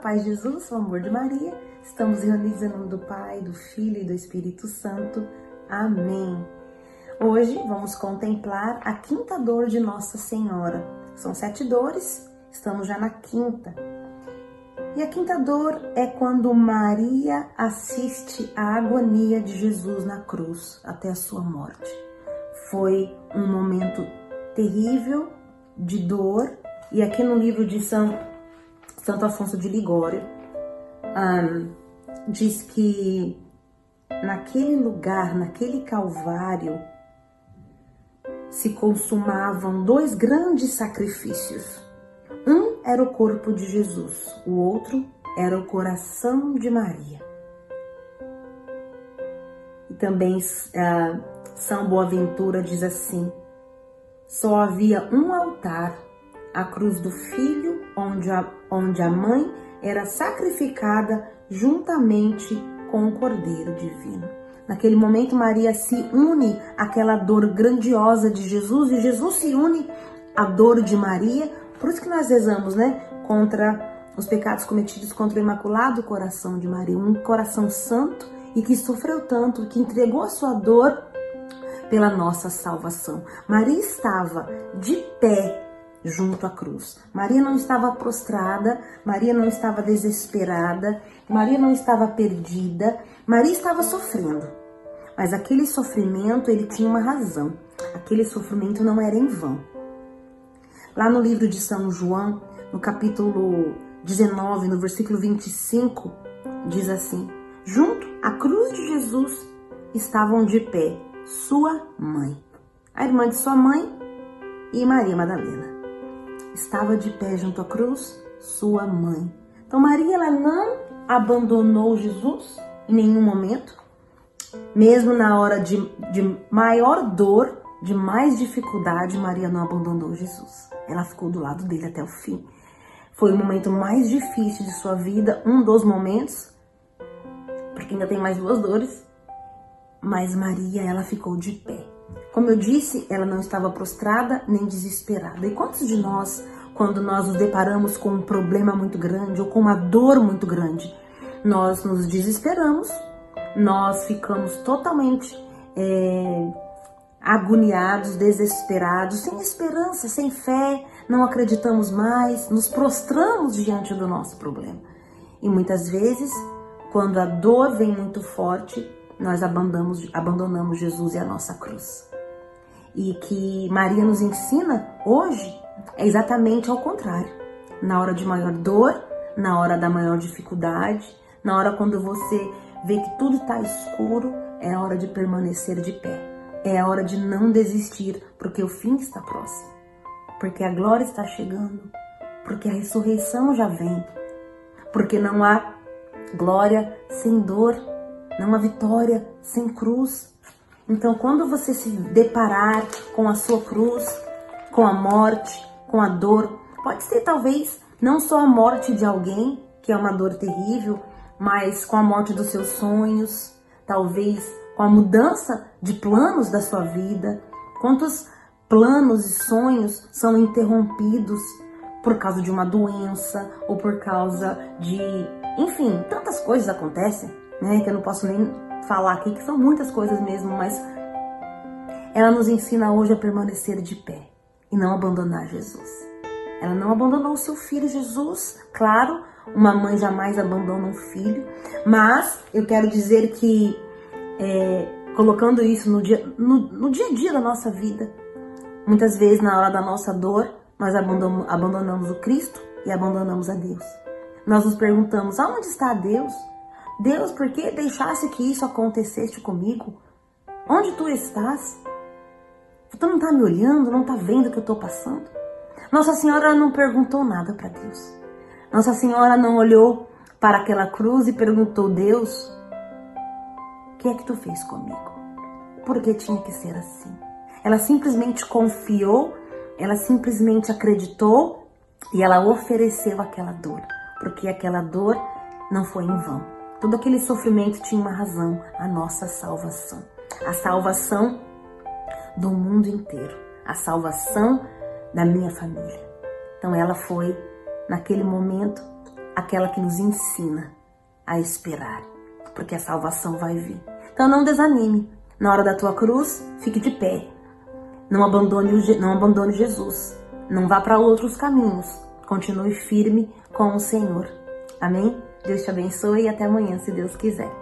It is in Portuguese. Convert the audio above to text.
paz de Jesus, o amor de Maria. Estamos reunidos em nome do Pai, do Filho e do Espírito Santo. Amém. Hoje vamos contemplar a quinta dor de Nossa Senhora. São sete dores, estamos já na quinta. E a quinta dor é quando Maria assiste à agonia de Jesus na cruz até a sua morte. Foi um momento terrível de dor, e aqui no livro de São, Santo Afonso de Ligório, um, diz que naquele lugar, naquele Calvário, se consumavam dois grandes sacrifícios. Um era o corpo de Jesus, o outro era o coração de Maria. E também uh, São Boaventura diz assim: só havia um altar, a cruz do filho, onde a, onde a mãe era sacrificada juntamente com o Cordeiro Divino. Naquele momento, Maria se une àquela dor grandiosa de Jesus e Jesus se une à dor de Maria. Por isso que nós rezamos, né? Contra os pecados cometidos contra o Imaculado Coração de Maria, um coração santo e que sofreu tanto, que entregou a sua dor pela nossa salvação. Maria estava de pé junto à cruz. Maria não estava prostrada, Maria não estava desesperada, Maria não estava perdida, Maria estava sofrendo. Mas aquele sofrimento, ele tinha uma razão. Aquele sofrimento não era em vão. Lá no livro de São João, no capítulo 19, no versículo 25, diz assim: Junto à cruz de Jesus estavam de pé sua mãe. A irmã de sua mãe e Maria Madalena. Estava de pé junto à cruz, sua mãe. Então Maria ela não abandonou Jesus em nenhum momento, mesmo na hora de, de maior dor, de mais dificuldade, Maria não abandonou Jesus. Ela ficou do lado dele até o fim. Foi o momento mais difícil de sua vida, um dos momentos, porque ainda tem mais duas dores, mas Maria, ela ficou de pé. Como eu disse, ela não estava prostrada nem desesperada. E quantos de nós, quando nós nos deparamos com um problema muito grande ou com uma dor muito grande, nós nos desesperamos, nós ficamos totalmente é, agoniados, desesperados, sem esperança, sem fé, não acreditamos mais, nos prostramos diante do nosso problema. E muitas vezes, quando a dor vem muito forte, nós abandonamos, abandonamos Jesus e a nossa cruz. E que Maria nos ensina hoje é exatamente ao contrário. Na hora de maior dor, na hora da maior dificuldade, na hora quando você vê que tudo está escuro, é a hora de permanecer de pé. É a hora de não desistir, porque o fim está próximo. Porque a glória está chegando. Porque a ressurreição já vem. Porque não há glória sem dor não há vitória sem cruz. Então, quando você se deparar com a sua cruz, com a morte, com a dor, pode ser talvez não só a morte de alguém, que é uma dor terrível, mas com a morte dos seus sonhos, talvez com a mudança de planos da sua vida. Quantos planos e sonhos são interrompidos por causa de uma doença ou por causa de, enfim, tantas coisas acontecem né? Que eu não posso nem falar aqui, que são muitas coisas mesmo, mas ela nos ensina hoje a permanecer de pé e não abandonar Jesus. Ela não abandonou o seu filho Jesus, claro, uma mãe jamais abandona um filho, mas eu quero dizer que é, colocando isso no dia, no, no dia a dia da nossa vida, muitas vezes na hora da nossa dor, nós abandonamos, abandonamos o Cristo e abandonamos a Deus. Nós nos perguntamos: aonde está Deus? Deus, por que deixasse que isso acontecesse comigo? Onde tu estás? Tu não está me olhando, não está vendo o que eu estou passando? Nossa Senhora não perguntou nada para Deus. Nossa Senhora não olhou para aquela cruz e perguntou: Deus, o que é que tu fez comigo? Por que tinha que ser assim? Ela simplesmente confiou, ela simplesmente acreditou e ela ofereceu aquela dor, porque aquela dor não foi em vão. Todo aquele sofrimento tinha uma razão, a nossa salvação. A salvação do mundo inteiro, a salvação da minha família. Então ela foi, naquele momento, aquela que nos ensina a esperar, porque a salvação vai vir. Então não desanime. Na hora da tua cruz, fique de pé. Não abandone, não abandone Jesus. Não vá para outros caminhos. Continue firme com o Senhor. Amém? Deus te abençoe e até amanhã, se Deus quiser.